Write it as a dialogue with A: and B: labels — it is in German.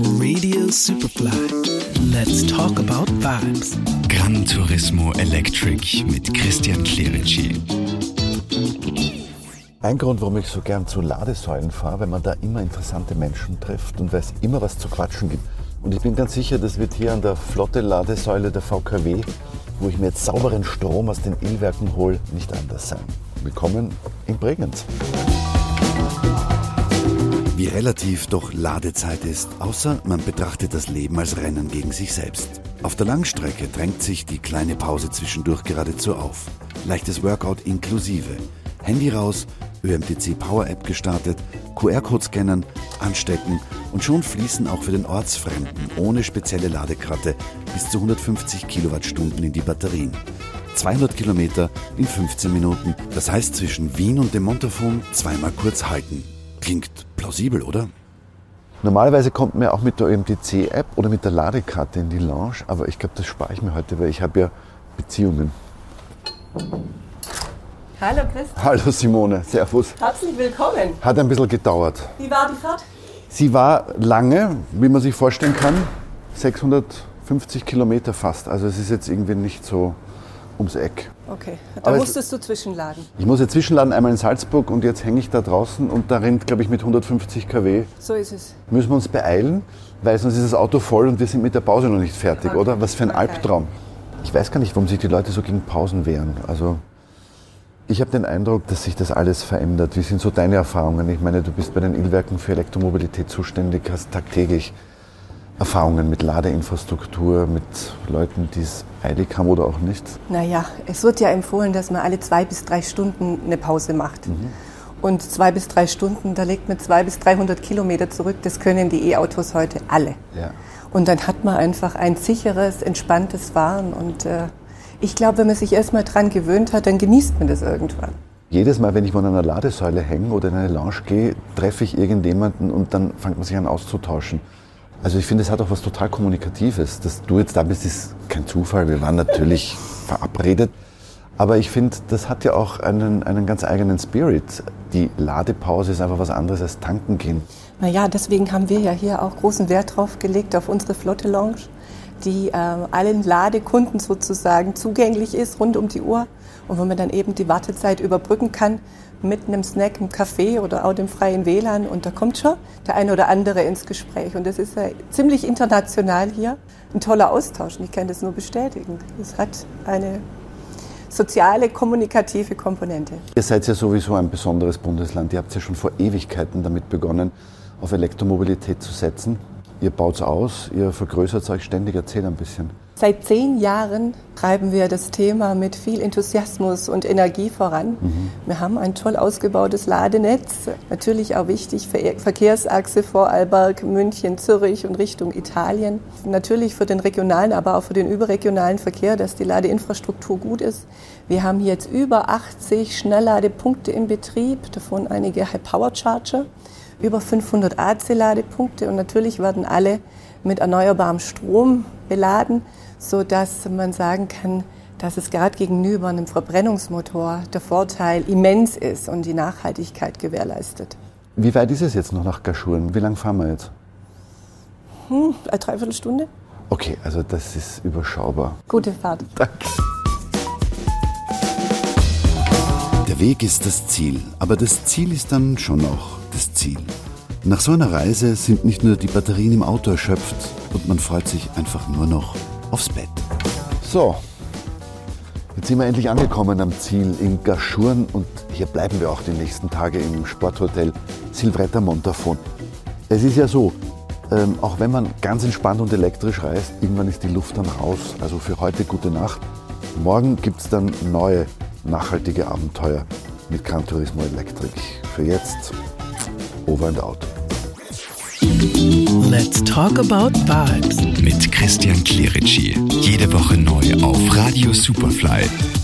A: Radio Superfly. Let's talk about vibes.
B: Gran Turismo Electric mit Christian Clerici.
C: Ein Grund, warum ich so gern zu Ladesäulen fahre, weil man da immer interessante Menschen trifft und weil es immer was zu quatschen gibt. Und ich bin ganz sicher, das wird hier an der Flotte Ladesäule der VKW, wo ich mir jetzt sauberen Strom aus den Illwerken hole, nicht anders sein. Willkommen in Bregenz. Relativ doch Ladezeit ist, außer man betrachtet das Leben als Rennen gegen sich selbst. Auf der Langstrecke drängt sich die kleine Pause zwischendurch geradezu auf. Leichtes Workout inklusive. Handy raus, ÖMTC Power App gestartet, QR-Code scannen, anstecken und schon fließen auch für den Ortsfremden ohne spezielle Ladekarte bis zu 150 Kilowattstunden in die Batterien. 200 Kilometer in 15 Minuten. Das heißt zwischen Wien und dem Montafon zweimal kurz halten. Klingt plausibel, oder? Normalerweise kommt man ja auch mit der OMTC-App oder mit der Ladekarte in die Lounge, aber ich glaube, das spare ich mir heute, weil ich habe ja Beziehungen.
D: Hallo Chris.
C: Hallo Simone, Servus.
D: Herzlich willkommen.
C: Hat ein bisschen gedauert.
D: Wie war die Fahrt?
C: Sie war lange, wie man sich vorstellen kann, 650 Kilometer fast. Also es ist jetzt irgendwie nicht so ums Eck.
D: Okay, da
C: Aber es-
D: musstest du zwischenladen.
C: Ich muss jetzt zwischenladen, einmal in Salzburg und jetzt hänge ich da draußen und da rennt, glaube ich, mit 150 kW.
D: So ist es.
C: Müssen wir uns beeilen, weil sonst ist das Auto voll und wir sind mit der Pause noch nicht fertig,
D: Okay.
C: oder? Was für ein
D: Okay.
C: Albtraum. Ich weiß gar nicht, warum sich die Leute so gegen Pausen wehren. Also ich habe den Eindruck, dass sich das alles verändert. Wie sind so deine Erfahrungen? Ich meine, du bist bei den Illwerken für Elektromobilität zuständig, hast tagtäglich Erfahrungen mit Ladeinfrastruktur, mit Leuten, die es eilig haben oder auch nicht.
D: Naja, es wird ja empfohlen, dass man alle zwei bis drei Stunden eine Pause macht. Und zwei bis drei Stunden, da legt man zwei bis 300 Kilometer zurück. Das können die E-Autos heute alle.
C: Ja.
D: Und dann hat man einfach ein sicheres, entspanntes Fahren. Und äh, ich glaube, wenn man sich erstmal dran gewöhnt hat, dann genießt man das irgendwann.
C: Jedes Mal, wenn ich mal an einer Ladesäule hänge oder in eine Lounge gehe, treffe ich irgendjemanden und dann fängt man sich an auszutauschen. Also ich finde, es hat auch was total Kommunikatives. Dass du jetzt da bist, ist kein Zufall. Wir waren natürlich verabredet. Aber ich finde, das hat ja auch einen, einen ganz eigenen Spirit. Die Ladepause ist einfach was anderes als tanken gehen.
D: Naja, deswegen haben wir ja hier auch großen Wert drauf gelegt auf unsere Flotte Lounge, die äh, allen Ladekunden sozusagen zugänglich ist, rund um die Uhr. Und wo man dann eben die Wartezeit überbrücken kann mit einem Snack im Café oder auch dem freien WLAN. Und da kommt schon der eine oder andere ins Gespräch. Und das ist ja ziemlich international hier. Ein toller Austausch. Und ich kann das nur bestätigen. Es hat eine soziale, kommunikative Komponente.
C: Ihr seid ja sowieso ein besonderes Bundesland. Ihr habt ja schon vor Ewigkeiten damit begonnen, auf Elektromobilität zu setzen. Ihr baut aus, ihr vergrößert euch ständig. Erzähl ein bisschen.
D: Seit zehn Jahren treiben wir das Thema mit viel Enthusiasmus und Energie voran. Wir haben ein toll ausgebautes Ladenetz. Natürlich auch wichtig Ver Verkehrsachse Vorarlberg, München, Zürich und Richtung Italien. Natürlich für den regionalen, aber auch für den überregionalen Verkehr, dass die Ladeinfrastruktur gut ist. Wir haben jetzt über 80 Schnellladepunkte im Betrieb, davon einige High-Power-Charger, über 500 AC-Ladepunkte und natürlich werden alle mit erneuerbarem Strom beladen, so dass man sagen kann, dass es gerade gegenüber einem Verbrennungsmotor der Vorteil immens ist und die Nachhaltigkeit gewährleistet.
C: Wie weit ist es jetzt noch nach Gaschuren? Wie lange fahren wir jetzt?
D: Hm, eine Dreiviertelstunde?
C: Okay, also das ist überschaubar.
D: Gute Fahrt.
C: Danke. Der Weg ist das Ziel, aber das Ziel ist dann schon noch das Ziel. Nach so einer Reise sind nicht nur die Batterien im Auto erschöpft und man freut sich einfach nur noch aufs Bett. So, jetzt sind wir endlich angekommen am Ziel in Gaschuren und hier bleiben wir auch die nächsten Tage im Sporthotel Silvretta Montafon. Es ist ja so, ähm, auch wenn man ganz entspannt und elektrisch reist, irgendwann ist die Luft dann raus. Also für heute gute Nacht. Morgen gibt es dann neue nachhaltige Abenteuer mit Gran Turismo Electric. Für jetzt, over and out.
A: Let's talk about vibes.
B: Mit Christian Clerici. Jede Woche neu auf Radio Superfly.